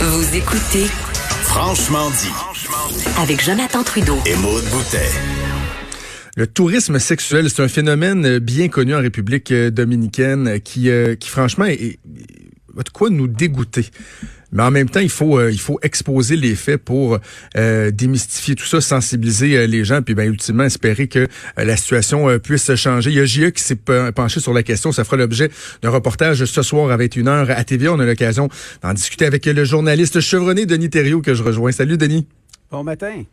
Vous écoutez Franchement dit. avec Jonathan Trudeau. Et Maude Boutet. Le tourisme sexuel, c'est un phénomène bien connu en République euh, dominicaine qui, euh, qui franchement, est, est- de quoi nous dégoûter. Mais en même temps, il faut euh, il faut exposer les faits pour euh, démystifier tout ça, sensibiliser euh, les gens, puis ben ultimement espérer que euh, la situation euh, puisse changer. Il y a JE qui s'est pe- penché sur la question. Ça fera l'objet d'un reportage ce soir à 21h à TVA. On a l'occasion d'en discuter avec le journaliste chevronné Denis Thériault que je rejoins. Salut Denis. Bon matin.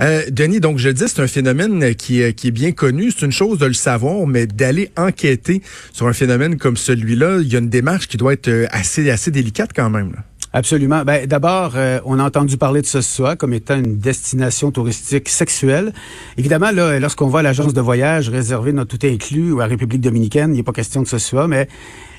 Euh, Denis, donc je le dis, c'est un phénomène qui est, qui est bien connu. C'est une chose de le savoir, mais d'aller enquêter sur un phénomène comme celui-là, il y a une démarche qui doit être assez, assez délicate quand même. là. Absolument. Ben, D'abord, euh, on a entendu parler de Sosua comme étant une destination touristique sexuelle. Évidemment, là, lorsqu'on va à l'agence de voyage réservée notre tout inclus ou à République dominicaine, il n'est pas question de Sosua, mais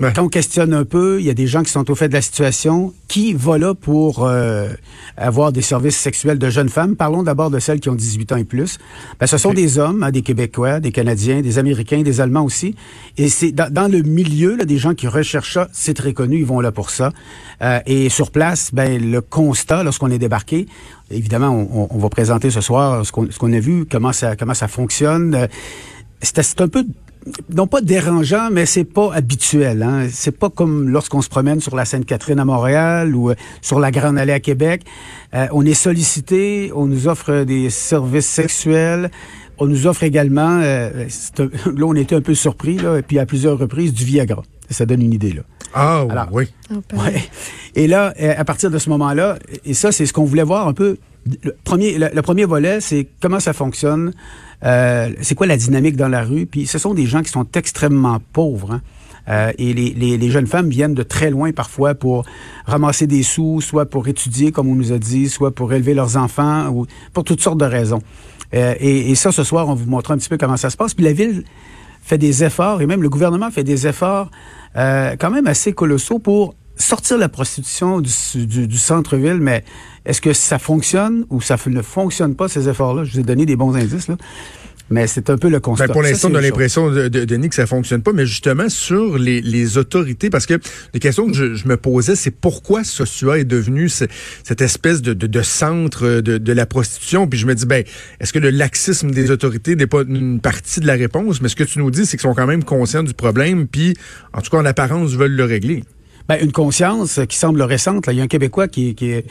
Ouais. quand on questionne un peu, il y a des gens qui sont au fait de la situation. Qui va là pour euh, avoir des services sexuels de jeunes femmes? Parlons d'abord de celles qui ont 18 ans et plus. Ben, ce sont des hommes, hein, des Québécois, des Canadiens, des Américains, des Allemands aussi. Et c'est dans, dans le milieu, là, des gens qui recherchent ça, c'est très connu, ils vont là pour ça. Euh, et sur place, ben, le constat, lorsqu'on est débarqué, évidemment, on, va présenter ce soir ce qu'on a vu, comment ça, fonctionne. Euh, C'est un peu non pas dérangeant, mais c'est pas habituel. Hein. C'est pas comme lorsqu'on se promène sur la Sainte-Catherine à Montréal ou euh, sur la Grande Allée à Québec. Euh, on est sollicité, on nous offre des services sexuels. On nous offre également, là on était un peu surpris, là, et puis à plusieurs reprises, du Viagra. Ça donne une idée. là. Ah Alors, oui. Ouais. Et là, euh, à partir de ce moment-là, et ça, c'est ce qu'on voulait voir un peu. Le premier, le, le premier volet, c'est comment ça fonctionne, euh, c'est quoi la dynamique dans la rue. Puis ce sont des gens qui sont extrêmement pauvres. hein. Euh, et les, les, les jeunes femmes viennent de très loin parfois pour ramasser des sous, soit pour étudier, comme on nous a dit, soit pour élever leurs enfants, ou pour toutes sortes de raisons. Euh, et, et ça, ce soir, on vous montrera un petit peu comment ça se passe. Puis la ville fait des efforts, et même le gouvernement fait des efforts euh, quand même assez colossaux pour sortir la prostitution du, du- du centre-ville, mais est-ce que ça fonctionne ou ça ne fonctionne pas, ces efforts-là? Je vous ai donné des bons indices, là. Mais c'est un peu le constat. Ben, pour l'instant, on a l'impression, de, de- Denis, que ça fonctionne pas, mais justement sur les, les autorités, parce que les questions que je, je me posais, c'est pourquoi Sosua est devenu ce- cette espèce de, de, de centre de, la prostitution? Puis je me dis, ben, est-ce que le laxisme des autorités n'est pas une partie de la réponse? Mais ce que tu nous dis, c'est qu'ils sont quand même conscients du problème, puis en tout cas, en apparence, veulent le régler. Ben, une conscience qui semble récente. Là. Il y a un Québécois qui, qui est,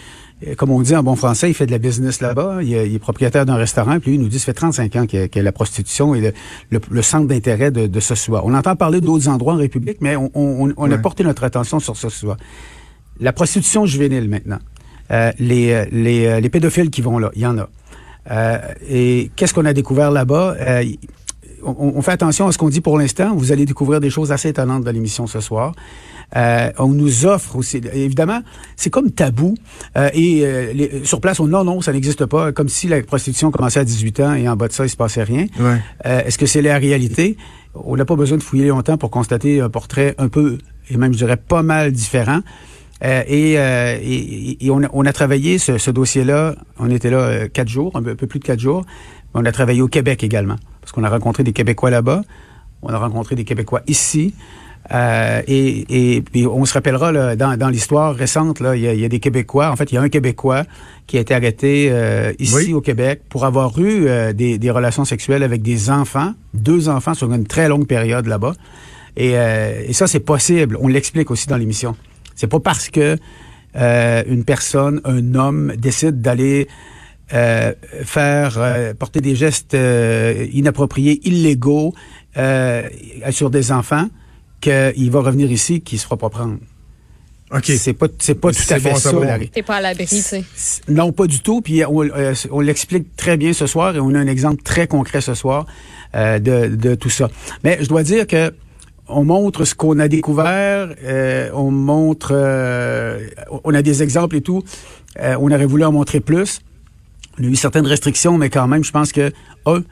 comme on dit en bon français, il fait de la business là-bas. Il, est- il est propriétaire d'un restaurant. Puis lui, il nous dit, ça fait 35 ans a la prostitution et le, le- le centre d'intérêt de, de Sosua. On entend parler d'autres endroits en République, mais on, on- on a porté notre attention sur Sosua. La prostitution juvénile maintenant. Euh, les, euh, les, euh, les pédophiles qui vont là, il y en a. Euh, et qu'est-ce qu'on a découvert là-bas? Euh, on fait attention à ce qu'on dit pour l'instant. Vous allez découvrir des choses assez étonnantes dans l'émission ce soir. Euh, on nous offre aussi, évidemment, c'est comme tabou. Euh, et euh, les- sur place, on non, non, ça n'existe pas. Comme si la prostitution commençait à 18 ans et en bas de ça, il se passait rien. Ouais. Est-ce que c'est la réalité? On n'a pas besoin de fouiller longtemps pour constater un portrait un peu, et même je dirais pas mal différent. Euh, et, euh, et, et on, a, on a travaillé ce, ce dossier-là, on était là euh, quatre jours, un peu, un peu plus de quatre jours. On a travaillé au Québec également, parce qu'on a rencontré des Québécois là-bas, on a rencontré des Québécois ici. Euh, et, et puis on se rappellera là, dans, dans l'histoire récente, là, il y, a, il y a des Québécois. En fait, il y a un Québécois qui a été arrêté euh, ici Oui. au Québec pour avoir eu euh, des, des relations sexuelles avec des enfants, deux enfants sur une très longue période là-bas. Et, euh, et ça, c'est possible. On l'explique aussi dans l'émission. C'est pas parce que euh, une personne, un homme, décide d'aller euh, faire euh, porter des gestes euh, inappropriés, illégaux euh, sur des enfants qu'il va revenir ici, qu'il se fera pas prendre. OK. C'est pas, c'est pas tout C'est à fait bon ça. T'es pas à l'abri, tu sais. Non, pas du tout. Puis on, euh, on l'explique très bien ce soir et on a un exemple très concret ce soir euh, de, de tout ça. Mais je dois dire que on montre ce qu'on a découvert, euh, on montre, euh, on a des exemples et tout. Euh, on aurait voulu en montrer plus. On a eu certaines restrictions, mais quand même, je pense que un,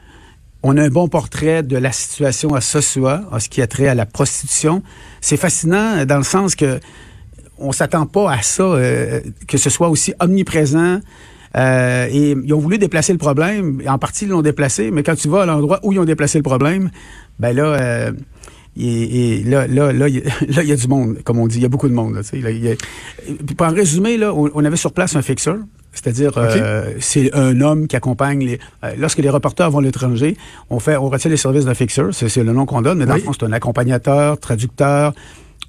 on a un bon portrait de la situation à Sosua, en ce qui a trait à la prostitution. C'est fascinant euh, dans le sens que on s'attend pas à ça, euh, que ce soit aussi omniprésent. Euh, et ils ont voulu déplacer le problème. En partie, ils l'ont déplacé, mais quand tu vas à l'endroit où ils ont déplacé le problème, ben là, euh, Et, là, là, là, il y a- du monde, comme on dit. Il y a beaucoup de monde. Là, pour en résumer, là, on, on avait sur place un fixeur. C'est-à-dire, euh, c'est un homme qui accompagne les. euh, lorsque les reporters vont à l'étranger, on fait, on retient les services d'un fixeur. C'est, le nom qu'on donne, mais dans Oui. le fond, c'est un accompagnateur, traducteur,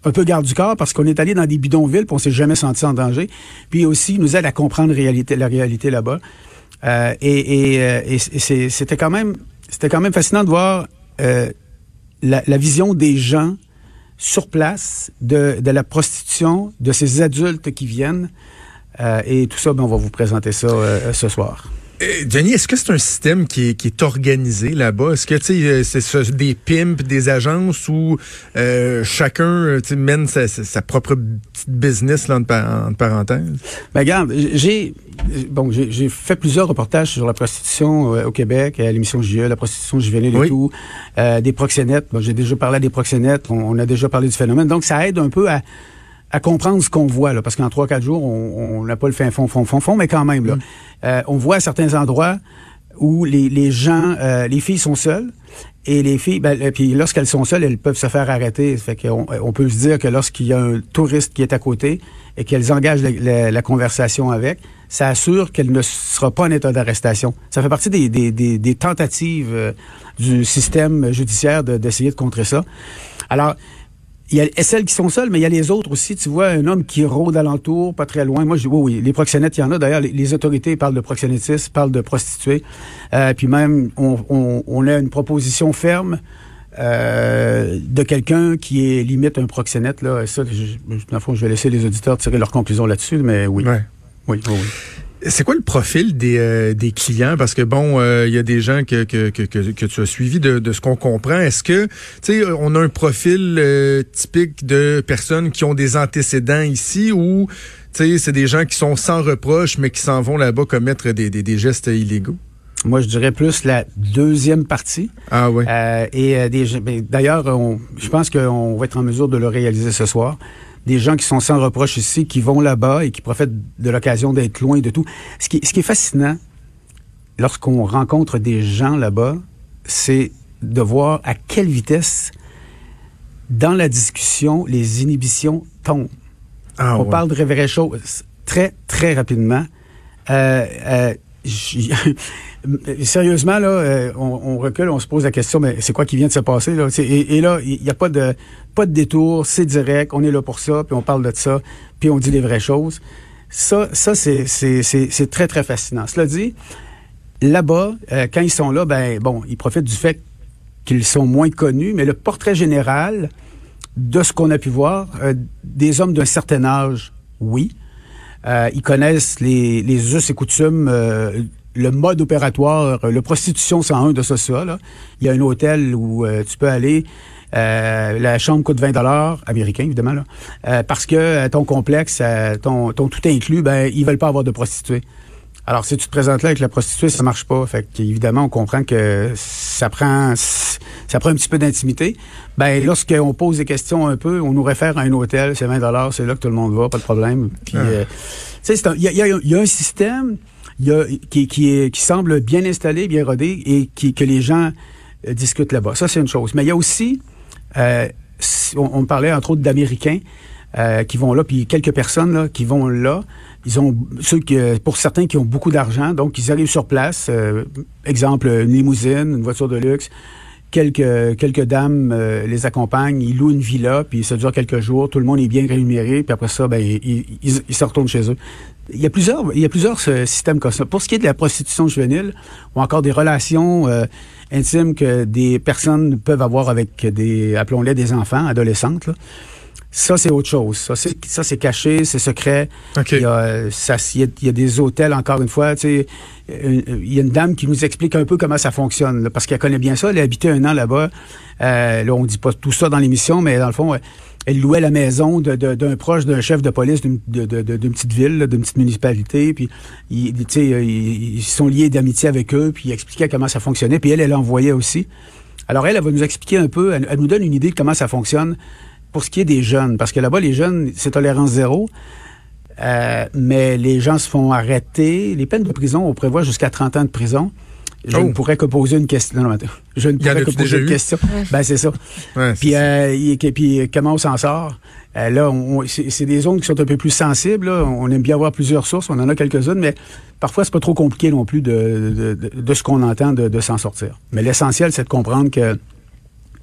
un peu garde du corps parce qu'on est allé dans des bidonvilles, puis on s'est jamais senti en danger. Puis aussi, il nous aide à comprendre réalité, la réalité là-bas. Euh, et et, euh, et c'était quand même, c'était quand même fascinant de voir euh, la, la vision des gens sur place de, de la prostitution, de ces adultes qui viennent. Euh, et tout ça, ben, on va vous présenter ça euh, ce soir. Euh, Denis, est-ce que c'est un système qui est, qui est organisé là-bas? Est-ce que euh, c'est des pimps, des agences où chacun mène sa, propre petite business là, entre, entre parenthèses? Ben, regarde, j'ai bon, j'ai fait plusieurs reportages sur la prostitution euh, au Québec, à l'émission JE, la prostitution juvénile Oui. et tout, euh, des proxénètes. Bon, j'ai déjà parlé des proxénètes, on, on a déjà parlé du phénomène. Donc, ça aide un peu à, à comprendre ce qu'on voit, là, parce qu'en trois, quatre jours, on n'a pas le fin fond, fond, fond, fond, mais quand même, là, euh, on voit à certains endroits où les, les gens, euh, les filles sont seules. Et les filles, ben, euh, puis lorsqu'elles sont seules, elles peuvent se faire arrêter. Ça Fait qu'on on peut se dire que lorsqu'il y a un touriste qui est à côté et qu'elles engagent la, la- la conversation avec, ça assure qu'elle ne sera pas en état d'arrestation. Ça fait partie des, des, des, des tentatives euh, du système judiciaire de- d'essayer de contrer ça. Alors, il y a celles qui sont seules, mais il y a les autres aussi. Tu vois un homme qui rôde alentour, pas très loin. Moi, je dis, oui, oui, les proxénètes, il y en a. D'ailleurs, les, les autorités parlent de proxénétisme, parlent de prostituées. Euh, puis même, on, on, on a une proposition ferme euh, de quelqu'un qui est limite un proxénète. Là. Ça, je, je- dans le fond, je vais laisser les auditeurs tirer leurs conclusions là-dessus, mais oui. Ouais. Oui, oui, oui. C'est quoi le profil des, euh, des clients? Parce que bon, euh, il y a des gens que, que, que, tu as suivis de, de ce qu'on comprend. Est-ce que, tu sais, on a un profil euh, typique de personnes qui ont des antécédents ici ou, tu sais, c'est des gens qui sont sans reproche, mais qui s'en vont là-bas commettre des, des, des gestes illégaux? Moi, je dirais plus la deuxième partie. Ah. Euh, et euh, des, ben, d'ailleurs, je pense qu'on va être en mesure de le réaliser ce soir. Des gens qui sont sans reproche ici, qui vont là-bas et qui profitent de l'occasion d'être loin de tout. Ce qui, ce qui est fascinant, lorsqu'on rencontre des gens là-bas, c'est de voir à quelle vitesse, dans la discussion, les inhibitions tombent. Ah On ouais. parle de vraies choses très, très rapidement. Euh, euh, Sérieusement, là, euh, on, recule, on se pose la question, mais c'est quoi qui vient de se passer? Là? Et, et là, il n'y a pas de, pas de détour, c'est direct, on est là pour ça, puis on parle de ça, puis on dit les vraies choses. Ça, ça c'est très, très fascinant. Cela dit, là-bas, euh, quand ils sont là, ben bon, ils profitent du fait qu'ils sont moins connus, mais le portrait général de ce qu'on a pu voir, euh, des hommes d'un certain âge, oui. Euh, ils connaissent les, les us et coutumes, euh, le mode opératoire, euh, le prostitution 101 de ça, ça. Là. Il y a un hôtel où euh, tu peux aller. euh, la chambre coûte 20 dollars américains évidemment là, euh, parce que ton complexe, ton, ton tout inclus, ben ils veulent pas avoir de prostituées. Alors si tu te présentes là avec la prostituée, ça marche pas. Fait qu'évidemment on comprend que ça prend ça prend un petit peu d'intimité. Ben lorsqu'on pose des questions un peu, on nous réfère à un hôtel, c'est 20 dollars, c'est là que tout le monde va, pas de problème. Puis Ah. euh, tu sais, c'est un- il y y y a un système y a, qui, qui, est, qui semble bien installé, bien rodé et qui, que les gens euh, discutent là-bas. Ça, c'est une chose. Mais il y a aussi, euh, on, on parlait entre autres d'Américains euh, qui vont là, puis quelques personnes là, qui vont là. Ils ont ceux qui, euh, pour certains qui ont beaucoup d'argent, donc ils arrivent sur place. euh, exemple, une limousine, une voiture de luxe. Quelques, quelques dames euh, les accompagnent, ils louent une villa, puis ça dure quelques jours, tout le monde est bien rémunéré, puis après ça, ben, ils, ils, ils se retournent chez eux. Il y a plusieurs, il y a plusieurs euh, systèmes comme ça. Pour ce qui est de la prostitution juvénile, ou encore des relations euh, intimes que des personnes peuvent avoir avec des, appelons-les des enfants, adolescentes, là, ça, c'est autre chose. Ça, c'est, ça, c'est caché, c'est secret. OK. Il, y a, euh, ça, il, y a, des hôtels, encore une fois. Tu sais, euh, il y a une dame qui nous explique un peu comment ça fonctionne, là, parce qu'elle connaît bien ça. Elle a habité un an là-bas. Euh, là, on dit pas tout ça dans l'émission, mais dans le fond, euh, elle louait la maison de- de- d'un proche d'un chef de police d'une petite ville, d'une petite municipalité. Puis, il, tu sais, ils, ils sont liés d'amitié avec eux, puis il expliquait comment ça fonctionnait. Puis elle, elle envoyait aussi. Alors elle, elle va nous expliquer un peu, elle, elle nous donne une idée de comment ça fonctionne pour ce qui est des jeunes. Parce que là-bas, les jeunes, c'est tolérance zéro. Euh, mais les gens se font arrêter. Les peines de prison, on prévoit jusqu'à 30 ans de prison. Je Oh. ne pourrais que poser une question. Non, non. Je ne pourrais que poser une eu? question. Ben, c'est ça. Ouais, Puis, euh, puis comment on s'en sort? Euh, là, c'est c'est des zones qui sont un peu plus sensibles. là. On aime bien avoir plusieurs sources. On en a quelques-unes, mais parfois, c'est pas trop compliqué non plus de, de, de- de ce qu'on entend de, de s'en sortir. Mais l'essentiel, c'est de comprendre que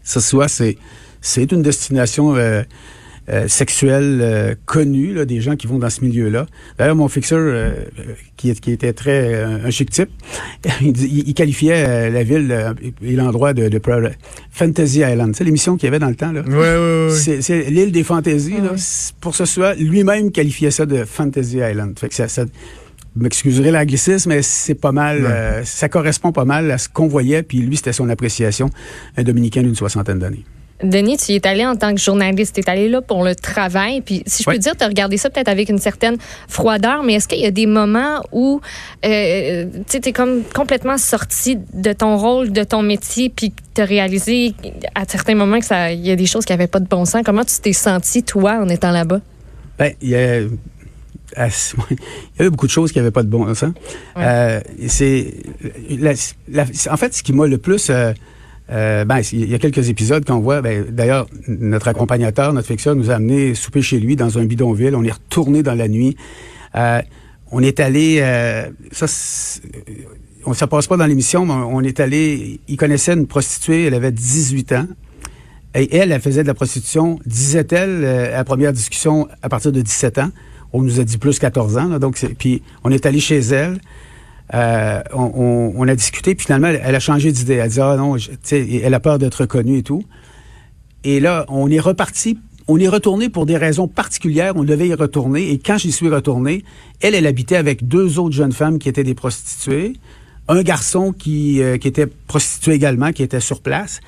ce soit, c'est c'est une destination euh, euh, sexuelle euh, connue, là, des gens qui vont dans ce milieu-là. D'ailleurs, mon fixeur, euh, euh, qui, qui était très euh, un chic type, il, il- il qualifiait euh, la ville euh, et l'endroit de, de Pro- Fantasy Island. Tu sais, l'émission qu'il y avait dans le temps, là? Ouais, ouais, ouais. C'est c'est l'île des fantaisies. là. C'est- Pour ce soit, lui-même qualifiait ça de Fantasy Island. Fait que ça, ça vous m'excuserez l'anglicisme, mais c'est pas mal, Ouais. euh, ça correspond pas mal à ce qu'on voyait. Puis lui, c'était son appréciation, un Dominicain d'une soixantaine d'années. Denis, tu y es allé en tant que journaliste, tu es allé là pour le travail. Puis, si je peux dire, tu as regardé ça peut-être avec une certaine froideur, mais est-ce qu'il y a des moments où euh, tu es comme complètement sorti de ton rôle, de ton métier, puis tu as réalisé à certains moments que ça, il y a des choses qui n'avaient pas de bon sens? Comment tu t'es senti, toi, en étant là-bas? Ben, il y a, ah, il y avait beaucoup de choses qui n'avaient pas de bon sens. Euh, c'est, en fait, ce qui m'a le plus... euh, euh, ben, il y a quelques épisodes qu'on voit. Ben, d'ailleurs, notre accompagnateur, notre fixeur, nous a amené souper chez lui dans un bidonville. On est retourné dans la nuit. Euh, on est allé. euh, ça, on ça passe pas dans l'émission, mais on est allé. Il connaissait une prostituée. Elle avait 18 ans. Et elle, elle faisait de la prostitution, disait-elle, euh, à la première discussion, à partir de 17 ans. On nous a dit plus 14 ans. Là, donc, puis on est allé chez elle. Euh, on, a discuté, puis finalement, elle, a changé d'idée. Elle a dit, ah non, elle a peur d'être reconnue et tout. Et là, on est reparti, on est retourné pour des raisons particulières. On devait y retourner. Et quand j'y suis retourné, elle, elle habitait avec deux autres jeunes femmes qui étaient des prostituées, un garçon qui, euh, qui était prostitué également, qui était sur place.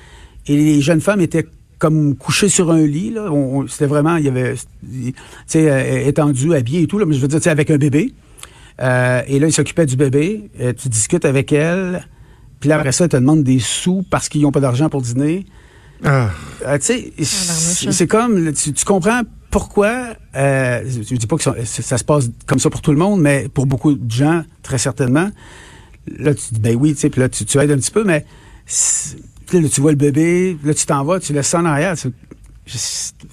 Et les jeunes femmes étaient comme couchées sur un lit. Là. On- C'était vraiment, il y avait, tu sais, euh, étendu, habillé et tout. Là, mais je veux dire, avec un bébé. Euh, et là, il s'occupait du bébé. Euh, tu discutes avec elle. Puis là, après ça, elle te demande des sous parce qu'ils n'ont pas d'argent pour dîner. Ah, Euh, tu sais, hein. c'est comme, tu, tu comprends pourquoi, euh, je dis pas que ça, ça se passe comme ça pour tout le monde, mais pour beaucoup de gens, très certainement. Là, tu dis, ben oui, tu sais, puis là, tu, tu aides un petit peu, mais là, tu vois le bébé, là, tu t'en vas, tu laisses ça en arrière. Je-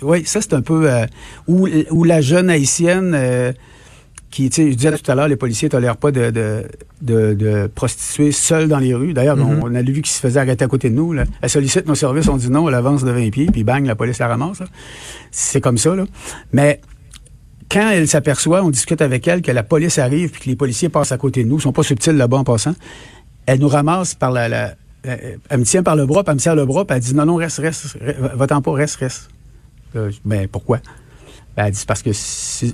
Oui, ça, c'est un peu... euh, ou, ou la jeune haïtienne... euh, qui, tu sais, je disais tout à l'heure, les policiers ne tolèrent pas de, de, de, de prostituées seules dans les rues. D'ailleurs, on, on a vu qu'ils se faisaient arrêter à côté de nous. Là. Elle sollicite nos services, on dit non, elle avance de 20 pieds, puis bang, la police la ramasse. C'est comme ça. Là. Mais quand elle s'aperçoit, on discute avec elle, que la police arrive, puis que les policiers passent à côté de nous, ils sont pas subtils là-bas en passant, elle nous ramasse par la... la euh, elle me tient par le bras, puis elle me serre le bras, puis elle dit non, non, reste, reste, reste va-t'en pas, reste, reste. Euh, je- ben, pourquoi? Ben, elle dit parce que si-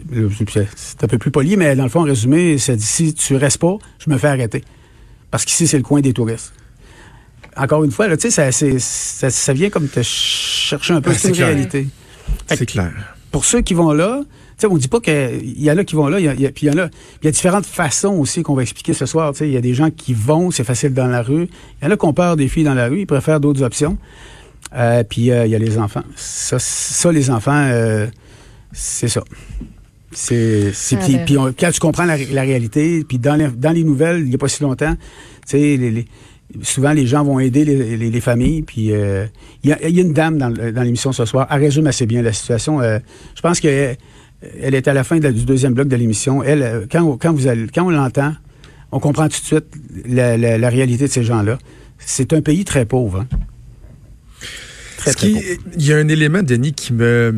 c'est un peu plus poli, mais dans le fond, en résumé, ça dit si tu restes pas, je me fais arrêter. Parce qu'ici, c'est le coin des touristes. Encore une fois, là, ça, c'est- ça, ça vient comme te chercher un peu. Une clair. réalité. C'est clair. pour ceux qui vont là, tu sais, on dit pas qu'il y en a qui vont là, puis il y en a, il y a différentes façons aussi qu'on va expliquer ce soir. Il y a des gens qui vont, c'est facile dans la rue. Il y en a qui ont peur des filles dans la rue, ils préfèrent d'autres options. Euh, puis euh, il y a les enfants. Ça, ça les enfants, euh, c'est ça. C'est, c'est Ah, puis, ben. puis on- quand tu comprends la, la réalité, puis dans les, dans les nouvelles, il n'y a pas si longtemps, tu sais, les, les- souvent les gens vont aider les, les- les familles. Puis euh, il y, a, il y a une dame dans, l'émission ce soir. Elle résume assez bien la situation. Euh, je pense que euh, elle est à la fin de la- du deuxième bloc de l'émission. Elle, quand, quand vous allez, quand on l'entend, on comprend tout de suite la, la- la réalité de ces gens-là. C'est un pays très pauvre. hein. Très, très qui- pauvre. Il y a un élément, Denis, qui me,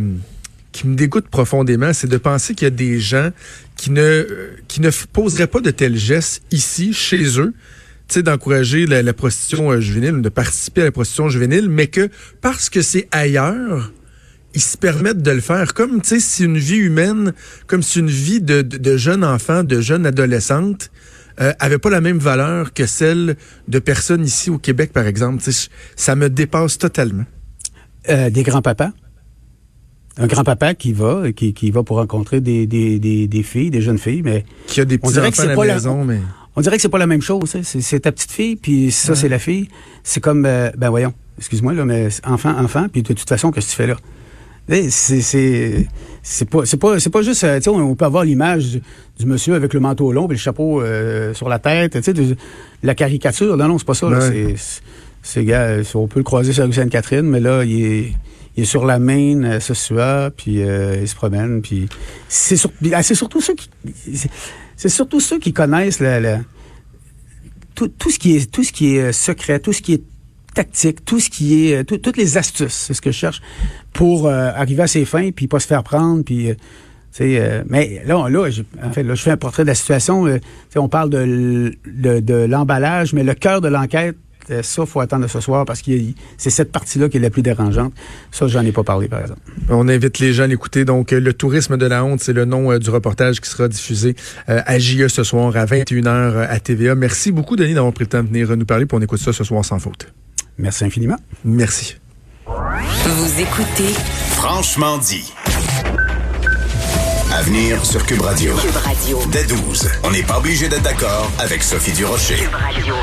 qui me dégoûte profondément, c'est de penser qu'il y a des gens qui ne, euh, qui ne poseraient pas de tels gestes ici, chez eux, d'encourager la, prostitution euh, juvénile, de participer à la prostitution juvénile, mais que parce que c'est ailleurs, ils se permettent de le faire comme, si une vie humaine, comme si une vie de, de, de jeunes enfants, de jeunes adolescentes, euh, avait pas la même valeur que celle de personnes ici au Québec, par exemple. Ça me dépasse totalement. Euh, des grands-papas? Un grand-papa qui va, qui, qui va pour rencontrer des, des, des, des filles, des jeunes filles, mais Qui a des que petits-enfants à la maison, mais... on dirait que c'est pas la même chose. hein. C'est, ta petite fille, puis ça, c'est la fille. C'est comme, euh, ben voyons, excuse-moi, là, mais enfant, enfant, puis de toute façon, qu'est-ce que tu fais là? Eh, C'est c'est pas c'est pas c'est pas juste euh, tu sais on, peut avoir l'image du, du monsieur avec le manteau long et le chapeau euh, sur la tête, tu sais la caricature. Non non, c'est pas ça. Ouais. C'est c'est gars, euh, on peut le croiser sur Sainte-Catherine, mais là il est il est sur la main, euh, ce soir, puis euh, il se promène, puis c'est sur- ah, surtout ceux qui c'est- surtout ceux qui connaissent la- tout, tout ce qui est tout ce qui est euh, secret, tout ce qui est tactique, tout ce qui est euh, tout- toutes les astuces, c'est ce que je cherche pour arriver à ses fins puis pas se faire prendre puis euh, mais là, là, j'ai- en fait, je fais un portrait de la situation. on parle de l'emballage, mais le cœur de l'enquête, euh, ça, faut attendre ce soir parce que c'est cette partie-là qui est la plus dérangeante. Ça, j'en ai pas parlé, par exemple. On invite les gens à l'écouter. Donc, euh, le tourisme de la honte, c'est le nom euh, du reportage qui sera diffusé euh, à JE ce soir à 21h à TVA. Merci beaucoup, Denis, d'avoir pris le temps de venir nous parler. Puis on écoute ça ce soir sans faute. Merci infiniment. Merci. Vous écoutez Franchement dit. À venir sur Cube Radio. Cube Radio. Dès 12, on n'est pas obligé d'être d'accord avec Sophie Durocher. Cube Radio.